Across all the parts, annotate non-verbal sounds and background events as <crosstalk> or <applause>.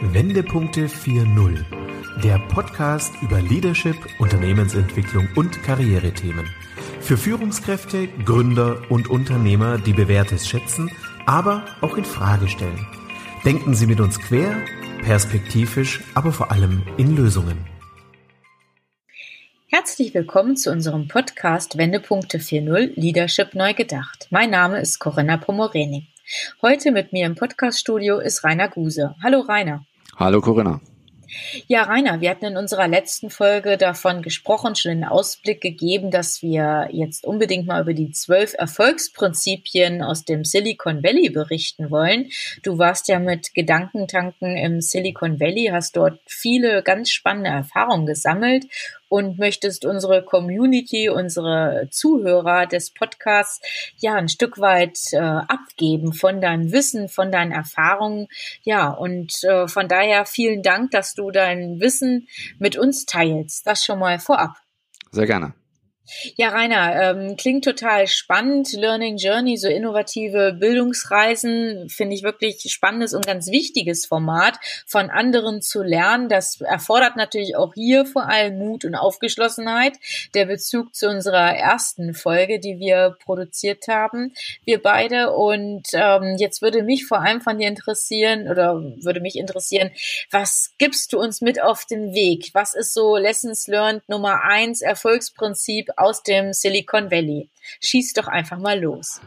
Wendepunkte 4.0, der Podcast über Leadership, Unternehmensentwicklung und Karrierethemen. Für Führungskräfte, Gründer und Unternehmer, die Bewährtes schätzen, aber auch in Frage stellen. Denken Sie mit uns quer, perspektivisch, aber vor allem in Lösungen. Herzlich willkommen zu unserem Podcast Wendepunkte 4.0 Leadership neu gedacht. Mein Name ist Corinna Pomorening. Heute mit mir im Podcaststudio ist Rainer Guse. Hallo Rainer. Hallo Corinna. Ja, Rainer, wir hatten in unserer letzten Folge davon gesprochen, schon einen Ausblick gegeben, dass wir jetzt unbedingt mal über die zwölf Erfolgsprinzipien aus dem Silicon Valley berichten wollen. Du warst ja mit Gedankentanken im Silicon Valley, hast dort viele ganz spannende Erfahrungen gesammelt und möchtest unsere Community, unsere Zuhörer des Podcasts ja ein Stück weit äh, abgeben von deinem Wissen, von deinen Erfahrungen. Ja, und äh, von daher vielen Dank, dass du dein Wissen mit uns teilst. Das schon mal vorab. Sehr gerne. Ja, Rainer, ähm, klingt total spannend. Learning Journey, so innovative Bildungsreisen, finde ich wirklich spannendes und ganz wichtiges Format, von anderen zu lernen. Das erfordert natürlich auch hier vor allem Mut und Aufgeschlossenheit. Der Bezug zu unserer ersten Folge, die wir produziert haben, wir beide. Und ähm, jetzt würde mich vor allem von dir interessieren oder würde mich interessieren, was gibst du uns mit auf den Weg? Was ist so Lessons Learned Nummer eins, Erfolgsprinzip aus dem Silicon Valley. Schieß doch einfach mal los.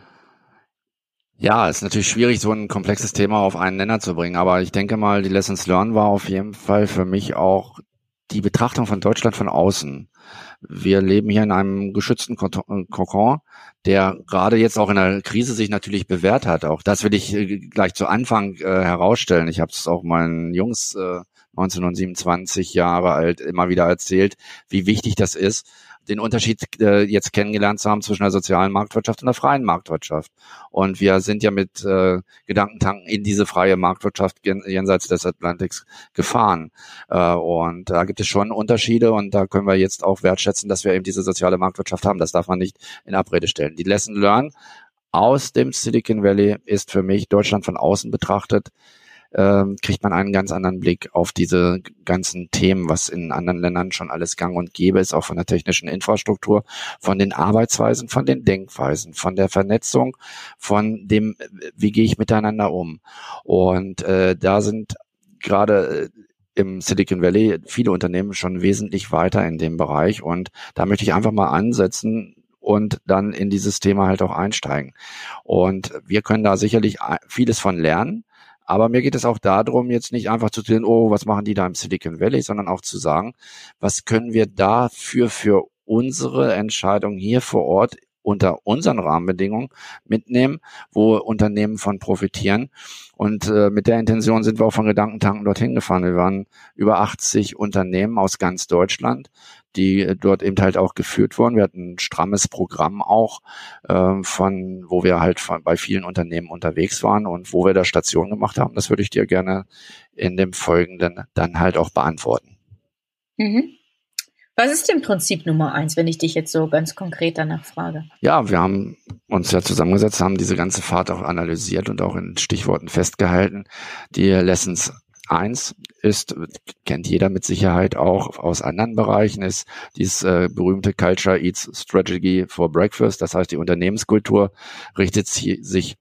Ja, ist natürlich schwierig, so ein komplexes Thema auf einen Nenner zu bringen, aber ich denke mal, die Lessons Learned war auf jeden Fall für mich auch die Betrachtung von Deutschland von außen. Wir leben hier in einem geschützten Kokon, der gerade jetzt auch in der Krise sich natürlich bewährt hat. Auch das will ich äh, gleich zu Anfang äh, herausstellen. Ich habe es auch meinen Jungs äh, 1927 Jahre alt immer wieder erzählt, wie wichtig das ist, den Unterschied äh, jetzt kennengelernt zu haben zwischen der sozialen Marktwirtschaft und der freien Marktwirtschaft. Und wir sind ja mit äh, Gedankentanken in diese freie Marktwirtschaft jenseits des Atlantiks gefahren. Äh, und da gibt es schon Unterschiede und da können wir jetzt auch wertschätzen, dass wir eben diese soziale Marktwirtschaft haben. Das darf man nicht in Abrede stellen. Die Lesson Learn aus dem Silicon Valley ist für mich Deutschland von außen betrachtet ähm, kriegt man einen ganz anderen Blick auf diese ganzen Themen, was in anderen Ländern schon alles gang und gäbe ist, auch von der technischen Infrastruktur, von den Arbeitsweisen, von den Denkweisen, von der Vernetzung, von dem, wie gehe ich miteinander um. Und äh, da sind gerade äh, im Silicon Valley viele Unternehmen schon wesentlich weiter in dem Bereich und da möchte ich einfach mal ansetzen, und dann in dieses Thema halt auch einsteigen. Und wir können da sicherlich vieles von lernen. Aber mir geht es auch darum, jetzt nicht einfach zu sehen, oh, was machen die da im Silicon Valley, sondern auch zu sagen, was können wir dafür für unsere Entscheidung hier vor Ort unter unseren Rahmenbedingungen mitnehmen, wo Unternehmen von profitieren. Und äh, mit der Intention sind wir auch von Gedankentanken dorthin gefahren. Wir waren über 80 Unternehmen aus ganz Deutschland, die äh, dort eben halt auch geführt wurden. Wir hatten ein strammes Programm auch, äh, von wo wir halt von, bei vielen Unternehmen unterwegs waren und wo wir da Station gemacht haben. Das würde ich dir gerne in dem Folgenden dann halt auch beantworten. Mhm. Was ist denn Prinzip Nummer eins, wenn ich dich jetzt so ganz konkret danach frage? Ja, wir haben uns ja zusammengesetzt, haben diese ganze Fahrt auch analysiert und auch in Stichworten festgehalten. Die Lessons eins ist, kennt jeder mit Sicherheit auch aus anderen Bereichen, ist dieses äh, berühmte Culture Eats Strategy for Breakfast. Das heißt, die Unternehmenskultur richtet sich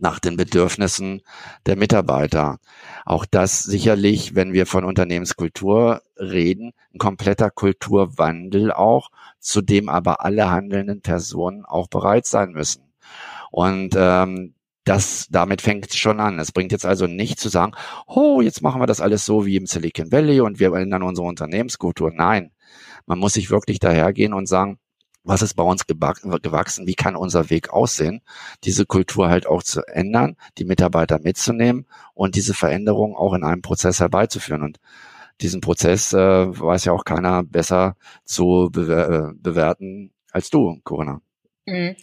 nach den Bedürfnissen der Mitarbeiter. Auch das sicherlich, wenn wir von Unternehmenskultur reden, ein kompletter Kulturwandel auch, zu dem aber alle handelnden Personen auch bereit sein müssen. Und ähm, das, damit fängt schon an. Es bringt jetzt also nicht zu sagen, oh, jetzt machen wir das alles so wie im Silicon Valley und wir ändern unsere Unternehmenskultur. Nein, man muss sich wirklich dahergehen und sagen, was ist bei uns gewachsen, wie kann unser Weg aussehen, diese Kultur halt auch zu ändern, die Mitarbeiter mitzunehmen und diese Veränderung auch in einem Prozess herbeizuführen. Und diesen Prozess äh, weiß ja auch keiner besser zu bewer äh, bewerten als du, Corinna. Mhm.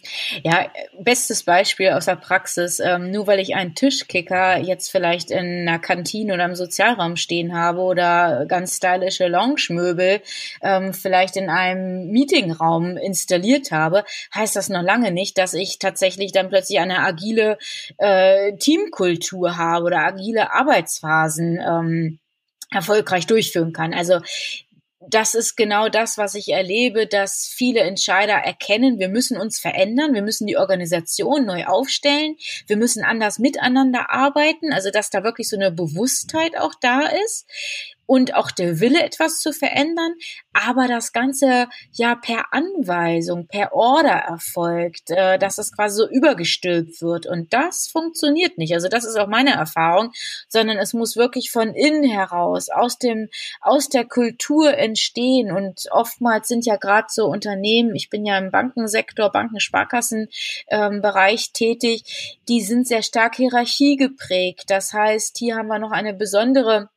Ja, bestes Beispiel aus der Praxis. Ähm, nur weil ich einen Tischkicker jetzt vielleicht in einer Kantine oder im Sozialraum stehen habe oder ganz stylische Lounge-Möbel ähm, vielleicht in einem Meetingraum installiert habe, heißt das noch lange nicht, dass ich tatsächlich dann plötzlich eine agile äh, Teamkultur habe oder agile Arbeitsphasen. Ähm, erfolgreich durchführen kann. Also das ist genau das, was ich erlebe, dass viele Entscheider erkennen, wir müssen uns verändern, wir müssen die Organisation neu aufstellen, wir müssen anders miteinander arbeiten, also dass da wirklich so eine Bewusstheit auch da ist und auch der Wille, etwas zu verändern, aber das Ganze ja per Anweisung, per Order erfolgt, äh, dass es quasi so übergestülpt wird. Und das funktioniert nicht. Also das ist auch meine Erfahrung, sondern es muss wirklich von innen heraus, aus dem, aus der Kultur entstehen. Und oftmals sind ja gerade so Unternehmen, ich bin ja im Bankensektor, Bankensparkassenbereich ähm, tätig, die sind sehr stark Hierarchie geprägt. Das heißt, hier haben wir noch eine besondere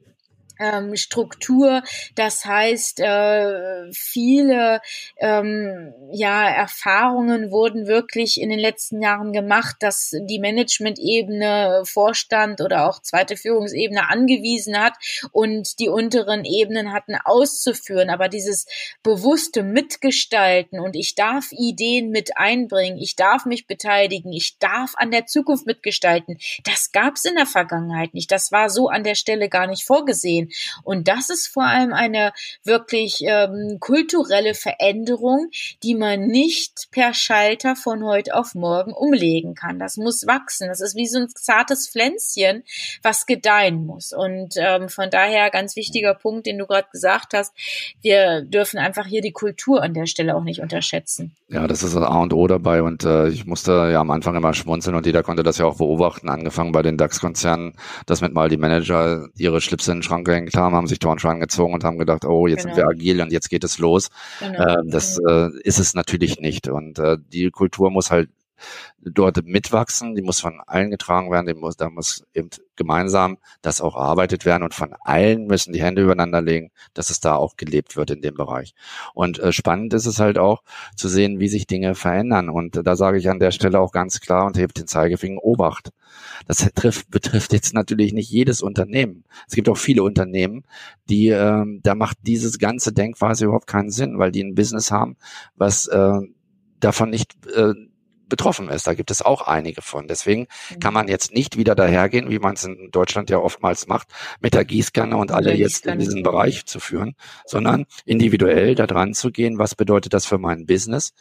ähm, Struktur. Das heißt, äh, viele ähm, ja, Erfahrungen wurden wirklich in den letzten Jahren gemacht, dass die Management-Ebene, Vorstand oder auch zweite Führungsebene angewiesen hat und die unteren Ebenen hatten auszuführen. Aber dieses bewusste Mitgestalten und ich darf Ideen mit einbringen, ich darf mich beteiligen, ich darf an der Zukunft mitgestalten, das gab es in der Vergangenheit nicht. Das war so an der Stelle gar nicht vorgesehen. Und das ist vor allem eine wirklich ähm, kulturelle Veränderung, die man nicht per Schalter von heute auf morgen umlegen kann. Das muss wachsen. Das ist wie so ein zartes Pflänzchen, was gedeihen muss. Und ähm, von daher ganz wichtiger Punkt, den du gerade gesagt hast. Wir dürfen einfach hier die Kultur an der Stelle auch nicht unterschätzen. Ja, das ist das A und O dabei. Und äh, ich musste ja am Anfang immer schmunzeln und jeder konnte das ja auch beobachten, angefangen bei den DAX-Konzernen, dass mit mal die Manager ihre Schlipse in den Schrank gehängt haben, haben sich Dornschwein gezogen und haben gedacht, oh, jetzt genau. sind wir agil und jetzt geht es los. Genau. Äh, das äh, ist es natürlich nicht. Und äh, die Kultur muss halt dort mitwachsen, die muss von allen getragen werden, die muss, da muss eben gemeinsam das auch erarbeitet werden und von allen müssen die Hände übereinander legen, dass es da auch gelebt wird in dem Bereich. Und äh, spannend ist es halt auch zu sehen, wie sich Dinge verändern. Und da sage ich an der Stelle auch ganz klar und hebt den Zeigefinger Obacht. Das trifft, betrifft jetzt natürlich nicht jedes Unternehmen. Es gibt auch viele Unternehmen, die, äh, da macht dieses ganze Denkweise überhaupt keinen Sinn, weil die ein Business haben, was äh, davon nicht äh, betroffen ist. Da gibt es auch einige von. Deswegen kann man jetzt nicht wieder dahergehen, wie man es in Deutschland ja oftmals macht, mit der Gießkanne und alle jetzt in diesen Bereich zu führen, sondern individuell da dran zu gehen. Was bedeutet das für mein Business?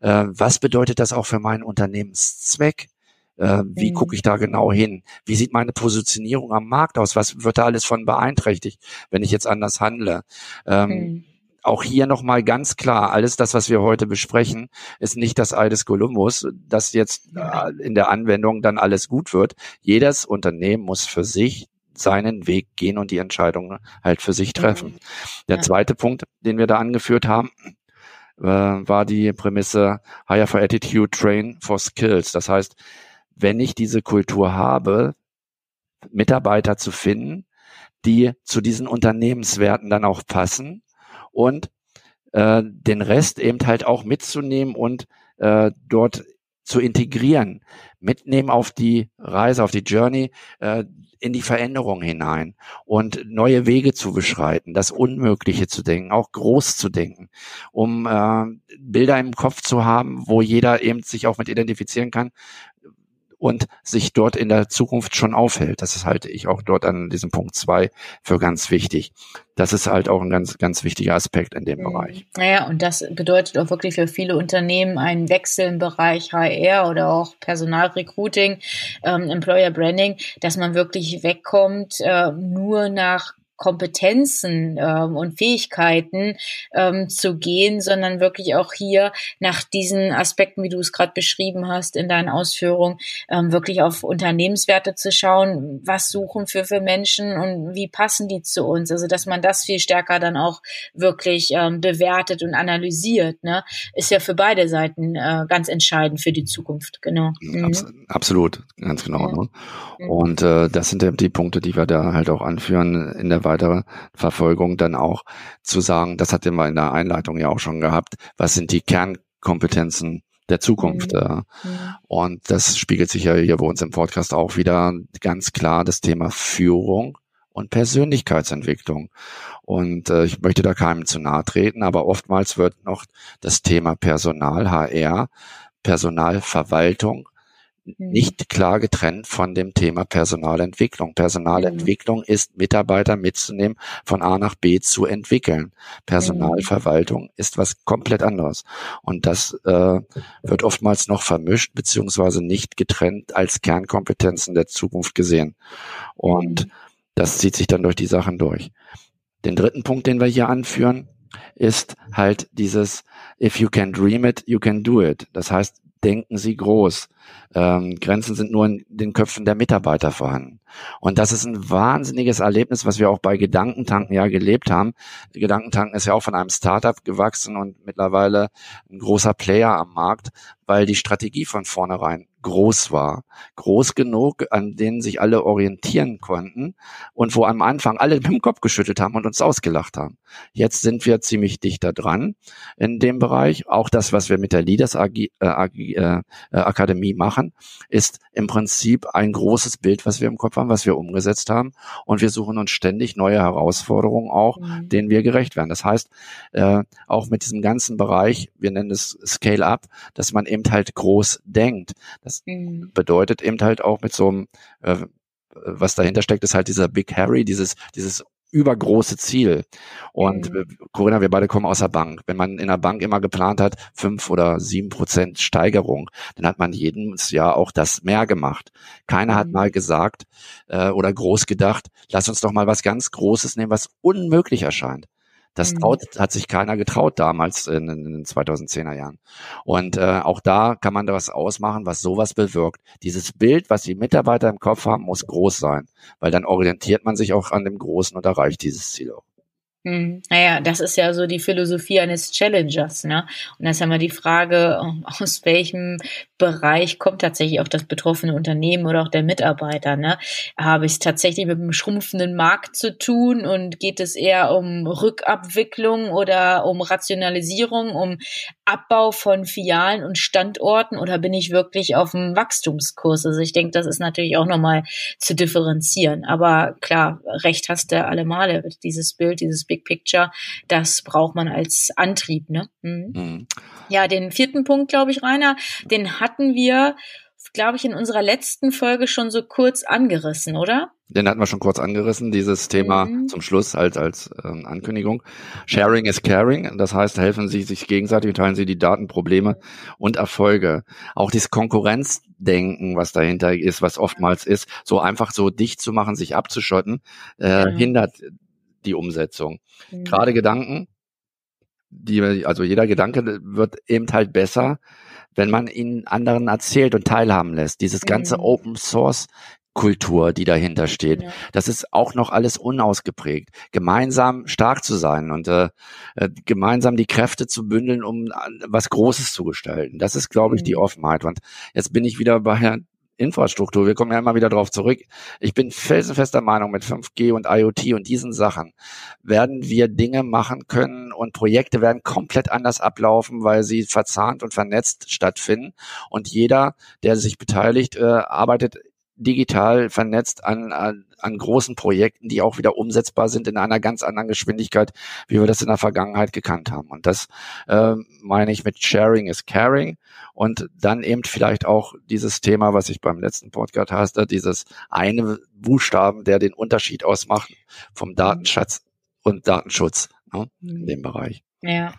Äh, was bedeutet das auch für meinen Unternehmenszweck? Äh, wie mhm. gucke ich da genau hin? Wie sieht meine Positionierung am Markt aus? Was wird da alles von beeinträchtigt, wenn ich jetzt anders handle? Ähm, mhm auch hier nochmal ganz klar, alles das, was wir heute besprechen, ist nicht das Ei des Kolumbus, dass jetzt äh, in der Anwendung dann alles gut wird. Jedes Unternehmen muss für sich seinen Weg gehen und die Entscheidungen halt für sich treffen. Mhm. Der ja. zweite Punkt, den wir da angeführt haben, äh, war die Prämisse Hire for Attitude, Train for Skills. Das heißt, wenn ich diese Kultur habe, Mitarbeiter zu finden, die zu diesen Unternehmenswerten dann auch passen, und äh, den Rest eben halt auch mitzunehmen und äh, dort zu integrieren, mitnehmen auf die Reise, auf die Journey, äh, in die Veränderung hinein und neue Wege zu beschreiten, das Unmögliche zu denken, auch groß zu denken, um äh, Bilder im Kopf zu haben, wo jeder eben sich auch mit identifizieren kann, und sich dort in der Zukunft schon aufhält. Das halte ich auch dort an diesem Punkt zwei für ganz wichtig. Das ist halt auch ein ganz, ganz wichtiger Aspekt in dem mhm. Bereich. Naja, und das bedeutet auch wirklich für viele Unternehmen einen Wechsel im Bereich HR oder auch Personalrecruiting, ähm, Employer Branding, dass man wirklich wegkommt, äh, nur nach Kompetenzen ähm, und Fähigkeiten ähm, zu gehen, sondern wirklich auch hier nach diesen Aspekten, wie du es gerade beschrieben hast in deinen Ausführungen, ähm, wirklich auf Unternehmenswerte zu schauen, was suchen für für Menschen und wie passen die zu uns. Also dass man das viel stärker dann auch wirklich ähm, bewertet und analysiert, ne, ist ja für beide Seiten äh, ganz entscheidend für die Zukunft. Genau. Mhm. absolut, ganz genau. Ja. Ne? Mhm. Und äh, das sind die Punkte, die wir da halt auch anführen in der weitere Verfolgung dann auch zu sagen, das hatten wir in der Einleitung ja auch schon gehabt, was sind die Kernkompetenzen der Zukunft. Mhm. Äh. Mhm. Und das spiegelt sich ja hier bei uns im Podcast auch wieder ganz klar das Thema Führung und Persönlichkeitsentwicklung. Und äh, ich möchte da keinem zu nahe treten, aber oftmals wird noch das Thema Personal, HR, Personalverwaltung. Nicht klar getrennt von dem Thema Personalentwicklung. Personalentwicklung mhm. ist, Mitarbeiter mitzunehmen, von A nach B zu entwickeln. Personalverwaltung mhm. ist was komplett anderes. Und das äh, wird oftmals noch vermischt, beziehungsweise nicht getrennt als Kernkompetenzen der Zukunft gesehen. Und das zieht sich dann durch die Sachen durch. Den dritten Punkt, den wir hier anführen, ist halt dieses If you can dream it, you can do it. Das heißt, denken Sie groß. Ähm, Grenzen sind nur in den Köpfen der Mitarbeiter vorhanden. Und das ist ein wahnsinniges Erlebnis, was wir auch bei Gedankentanken ja gelebt haben. Gedankentanken ist ja auch von einem Startup gewachsen und mittlerweile ein großer Player am Markt, weil die Strategie von vornherein groß war. Groß genug, an denen sich alle orientieren konnten und wo am Anfang alle mit dem Kopf geschüttelt haben und uns ausgelacht haben. Jetzt sind wir ziemlich dichter dran in dem Bereich. Auch das, was wir mit der Leaders äh, äh, Akademie machen, ist im Prinzip ein großes Bild, was wir im Kopf haben, was wir umgesetzt haben. Und wir suchen uns ständig neue Herausforderungen auch, mhm. denen wir gerecht werden. Das heißt, äh, auch mit diesem ganzen Bereich, wir nennen es Scale-up, dass man eben halt groß denkt. Das mhm. bedeutet eben halt auch mit so einem, äh, was dahinter steckt, ist halt dieser Big Harry, dieses, dieses übergroße Ziel. Und mhm. Corinna, wir beide kommen aus der Bank. Wenn man in der Bank immer geplant hat, fünf oder sieben Prozent Steigerung, dann hat man jedes Jahr auch das mehr gemacht. Keiner mhm. hat mal gesagt äh, oder groß gedacht, lass uns doch mal was ganz Großes nehmen, was unmöglich erscheint. Das mhm. traut, hat sich keiner getraut damals in, in den 2010er Jahren. Und äh, auch da kann man da was ausmachen, was sowas bewirkt. Dieses Bild, was die Mitarbeiter im Kopf haben, muss groß sein, weil dann orientiert man sich auch an dem Großen und erreicht dieses Ziel auch. Hm, naja, das ist ja so die Philosophie eines Challengers, ne? Und das ist ja mal die Frage, aus welchem Bereich kommt tatsächlich auch das betroffene Unternehmen oder auch der Mitarbeiter, ne? Habe ich es tatsächlich mit einem schrumpfenden Markt zu tun und geht es eher um Rückabwicklung oder um Rationalisierung, um Abbau von Filialen und Standorten oder bin ich wirklich auf dem Wachstumskurs? Also ich denke, das ist natürlich auch nochmal zu differenzieren. Aber klar, recht hast du alle Male. Dieses Bild, dieses Big Picture, das braucht man als Antrieb. Ne? Mhm. Mhm. Ja, den vierten Punkt, glaube ich, Rainer, den hatten wir glaube ich, in unserer letzten Folge schon so kurz angerissen, oder? Den hatten wir schon kurz angerissen, dieses Thema mhm. zum Schluss als, als ähm, Ankündigung. Sharing is caring, das heißt, helfen Sie sich gegenseitig, teilen Sie die Daten, Probleme und Erfolge. Auch dieses Konkurrenzdenken, was dahinter ist, was oftmals ist, so einfach so dicht zu machen, sich abzuschotten, äh, mhm. hindert die Umsetzung. Mhm. Gerade Gedanken, die, also jeder Gedanke wird eben halt besser, wenn man ihn anderen erzählt und teilhaben lässt. Dieses ganze mhm. Open Source Kultur, die dahinter steht. Ja. Das ist auch noch alles unausgeprägt. Gemeinsam stark zu sein und äh, äh gemeinsam die Kräfte zu bündeln, um was Großes zu gestalten. Das ist, glaube ich, die mhm. Offenheit. Und jetzt bin ich wieder bei Herrn Infrastruktur, wir kommen ja immer wieder darauf zurück. Ich bin felsenfester Meinung, mit 5G und IoT und diesen Sachen werden wir Dinge machen können und Projekte werden komplett anders ablaufen, weil sie verzahnt und vernetzt stattfinden. Und jeder, der sich beteiligt, äh, arbeitet digital vernetzt an, an, an großen Projekten, die auch wieder umsetzbar sind in einer ganz anderen Geschwindigkeit, wie wir das in der Vergangenheit gekannt haben. Und das äh, meine ich mit Sharing is Caring und dann eben vielleicht auch dieses Thema, was ich beim letzten Podcast hatte, dieses eine Buchstaben, der den Unterschied ausmacht vom Datenschatz und Datenschutz ne, in dem Bereich. Ja.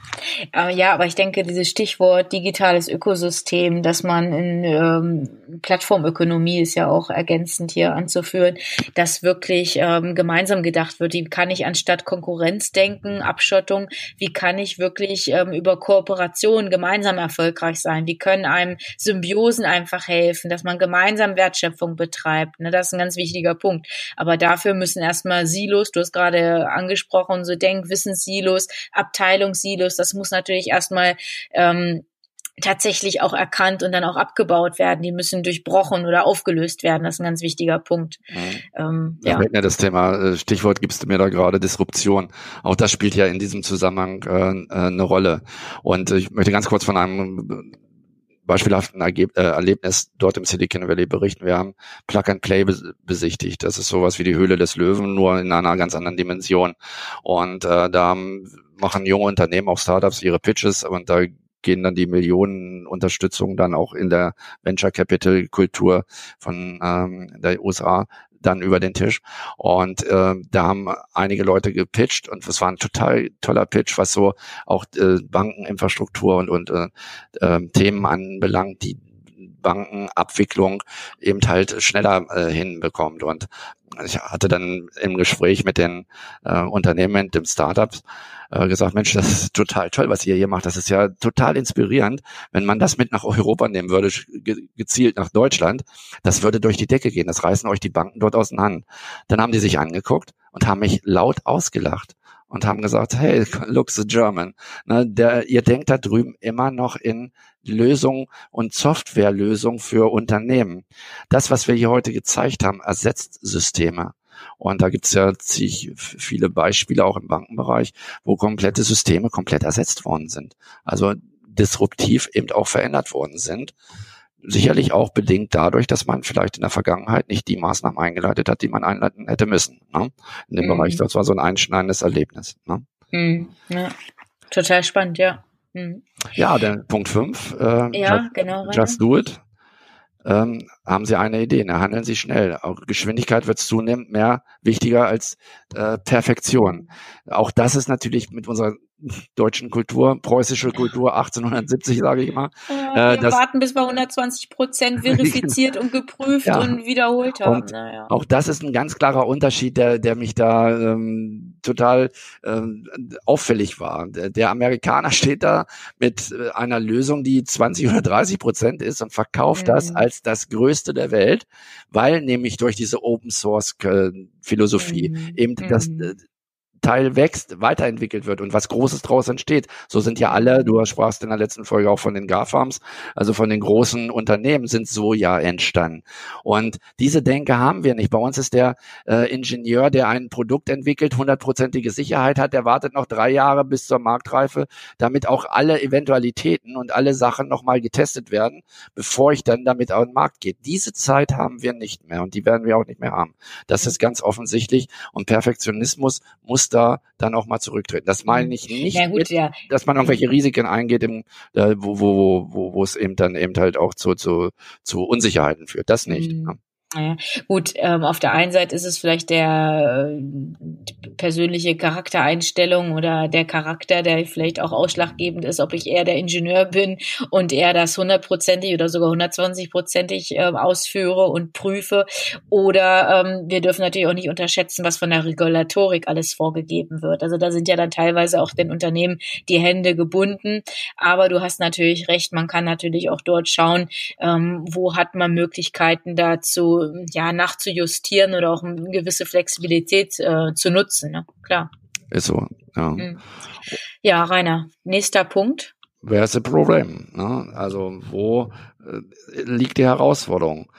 Äh, ja, aber ich denke, dieses Stichwort digitales Ökosystem, dass man in ähm, Plattformökonomie ist ja auch ergänzend hier anzuführen, dass wirklich ähm, gemeinsam gedacht wird, wie kann ich anstatt Konkurrenz denken, Abschottung, wie kann ich wirklich ähm, über Kooperation gemeinsam erfolgreich sein? Wie können einem Symbiosen einfach helfen, dass man gemeinsam Wertschöpfung betreibt? Ne, das ist ein ganz wichtiger Punkt. Aber dafür müssen erstmal Silos, du hast gerade angesprochen, so Denkwissenssilos, Abteilungen Verteilungssilos, das muss natürlich erstmal ähm, tatsächlich auch erkannt und dann auch abgebaut werden. Die müssen durchbrochen oder aufgelöst werden. Das ist ein ganz wichtiger Punkt. Mhm. Ähm, ja. ja, das Thema, äh, Stichwort gibst du mir da gerade, Disruption. Auch das spielt ja in diesem Zusammenhang äh, äh, eine Rolle. Und ich möchte ganz kurz von einem beispielhaften Ergeb äh, Erlebnis dort im Silicon Valley berichten. Wir haben Plug and Play besichtigt. Das ist sowas wie die Höhle des Löwen, nur in einer ganz anderen Dimension. Und äh, da machen junge Unternehmen, auch Startups, ihre Pitches und da gehen dann die Millionen Unterstützung dann auch in der Venture Capital Kultur von ähm, der USA dann über den Tisch. Und äh, da haben einige Leute gepitcht und es war ein total toller Pitch, was so auch äh, Bankeninfrastruktur und, und äh, äh, Themen anbelangt, die Bankenabwicklung eben halt schneller äh, hinbekommt. Und ich hatte dann im Gespräch mit den äh, Unternehmen, dem Startups, äh, gesagt, Mensch, das ist total toll, was ihr hier macht. Das ist ja total inspirierend. Wenn man das mit nach Europa nehmen würde, ge gezielt nach Deutschland, das würde durch die Decke gehen. Das reißen euch die Banken dort auseinander. Dann haben die sich angeguckt und haben mich laut ausgelacht und haben gesagt, hey, <laughs> look the German. Ne, der, ihr denkt da drüben immer noch in Lösungen und Softwarelösungen für Unternehmen. Das, was wir hier heute gezeigt haben, ersetzt Systeme. Und da gibt's ja ziemlich viele Beispiele auch im Bankenbereich, wo komplette Systeme komplett ersetzt worden sind. Also disruptiv eben auch verändert worden sind. Sicherlich auch bedingt dadurch, dass man vielleicht in der Vergangenheit nicht die Maßnahmen eingeleitet hat, die man einleiten hätte müssen. Ne? In dem mhm. Bereich, das war so ein einschneidendes Erlebnis. Ne? Mhm. Ja. Total spannend, ja. Mhm. Ja, der Punkt 5. Äh, ja, just, genau. Just do it ähm, haben Sie eine Idee, ne? handeln Sie schnell. Auch Geschwindigkeit wird zunehmend mehr wichtiger als äh, Perfektion. Auch das ist natürlich mit unserer deutschen Kultur, preußische Kultur 1870, sage ich mal. Ja, wir äh, warten, bis wir 120 Prozent <laughs> verifiziert und geprüft ja. und wiederholt haben. Und naja. Auch das ist ein ganz klarer Unterschied, der, der mich da ähm, total ähm, auffällig war. Der, der Amerikaner <laughs> steht da mit äh, einer Lösung, die 20 oder 30 Prozent ist und verkauft mhm. das als das Größte der Welt, weil nämlich durch diese Open Source äh, Philosophie mhm. eben das mhm. äh, Teil wächst, weiterentwickelt wird und was Großes draus entsteht. So sind ja alle, du sprachst in der letzten Folge auch von den GAFAMs, also von den großen Unternehmen sind so ja entstanden. Und diese Denke haben wir nicht. Bei uns ist der äh, Ingenieur, der ein Produkt entwickelt, hundertprozentige Sicherheit hat, der wartet noch drei Jahre bis zur Marktreife, damit auch alle Eventualitäten und alle Sachen nochmal getestet werden, bevor ich dann damit auf den Markt gehe. Diese Zeit haben wir nicht mehr und die werden wir auch nicht mehr haben. Das ist ganz offensichtlich und Perfektionismus muss da dann auch mal zurücktreten. Das meine mhm. ich nicht, ja, gut, mit, ja. dass man irgendwelche Risiken eingeht, im, äh, wo, wo, wo, wo es eben dann eben halt auch zu, zu, zu Unsicherheiten führt. Das nicht. Mhm. Naja, gut, ähm, auf der einen Seite ist es vielleicht der äh, persönliche Charaktereinstellung oder der Charakter, der vielleicht auch ausschlaggebend ist, ob ich eher der Ingenieur bin und eher das hundertprozentig oder sogar hundertzwanzigprozentig äh, ausführe und prüfe. Oder ähm, wir dürfen natürlich auch nicht unterschätzen, was von der Regulatorik alles vorgegeben wird. Also da sind ja dann teilweise auch den Unternehmen die Hände gebunden. Aber du hast natürlich recht, man kann natürlich auch dort schauen, ähm, wo hat man Möglichkeiten dazu, ja, nachzujustieren oder auch eine gewisse Flexibilität äh, zu nutzen. Ne? Klar. Ist so, ja. Mhm. Ja, Rainer, nächster Punkt. Wer ist das Problem? Ne? Also wo äh, liegt die Herausforderung?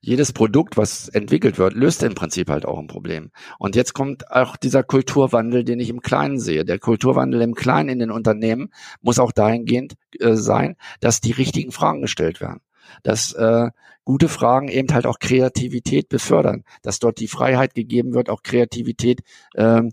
Jedes Produkt, was entwickelt wird, löst im Prinzip halt auch ein Problem. Und jetzt kommt auch dieser Kulturwandel, den ich im Kleinen sehe. Der Kulturwandel im Kleinen in den Unternehmen muss auch dahingehend äh, sein, dass die richtigen Fragen gestellt werden dass äh, gute Fragen eben halt auch Kreativität befördern, dass dort die Freiheit gegeben wird, auch Kreativität ähm,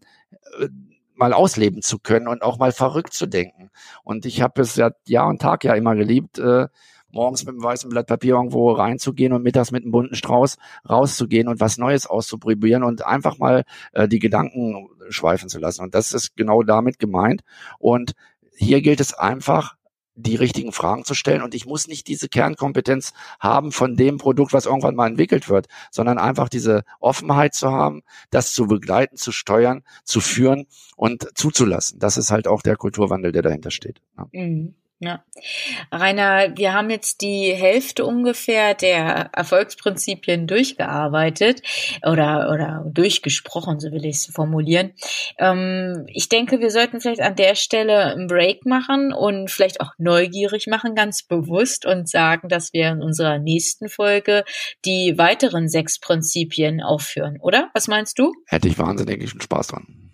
äh, mal ausleben zu können und auch mal verrückt zu denken. Und ich habe es ja Jahr und Tag ja immer geliebt, äh, morgens mit einem weißen Blatt Papier irgendwo reinzugehen und mittags mit einem bunten Strauß rauszugehen und was Neues auszuprobieren und einfach mal äh, die Gedanken schweifen zu lassen. Und das ist genau damit gemeint. Und hier gilt es einfach, die richtigen Fragen zu stellen. Und ich muss nicht diese Kernkompetenz haben von dem Produkt, was irgendwann mal entwickelt wird, sondern einfach diese Offenheit zu haben, das zu begleiten, zu steuern, zu führen und zuzulassen. Das ist halt auch der Kulturwandel, der dahinter steht. Mhm. Ja. Rainer, wir haben jetzt die Hälfte ungefähr der Erfolgsprinzipien durchgearbeitet oder, oder durchgesprochen, so will ich es formulieren. Ähm, ich denke, wir sollten vielleicht an der Stelle einen Break machen und vielleicht auch neugierig machen, ganz bewusst und sagen, dass wir in unserer nächsten Folge die weiteren sechs Prinzipien aufführen, oder? Was meinst du? Hätte ich wahnsinnig Spaß dran.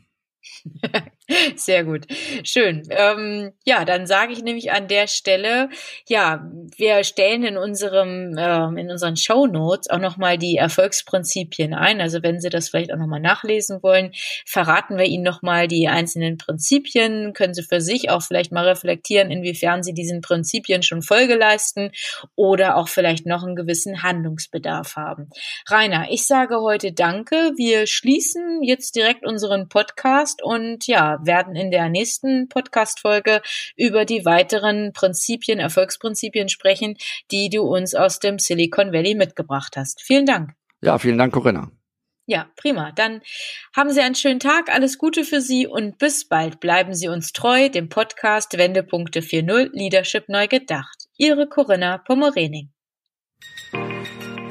<laughs> <laughs> Sehr gut. Schön. Ähm, ja, dann sage ich nämlich an der Stelle, ja, wir stellen in unserem, ähm, in unseren Show Notes auch nochmal die Erfolgsprinzipien ein. Also wenn Sie das vielleicht auch nochmal nachlesen wollen, verraten wir Ihnen nochmal die einzelnen Prinzipien, können Sie für sich auch vielleicht mal reflektieren, inwiefern Sie diesen Prinzipien schon Folge leisten oder auch vielleicht noch einen gewissen Handlungsbedarf haben. Rainer, ich sage heute Danke. Wir schließen jetzt direkt unseren Podcast und ja, werden in der nächsten Podcast-Folge über die weiteren Prinzipien, Erfolgsprinzipien sprechen, die du uns aus dem Silicon Valley mitgebracht hast. Vielen Dank. Ja, vielen Dank, Corinna. Ja, prima. Dann haben Sie einen schönen Tag, alles Gute für Sie und bis bald. Bleiben Sie uns treu, dem Podcast Wendepunkte 4.0 Leadership neu gedacht. Ihre Corinna Pomorening.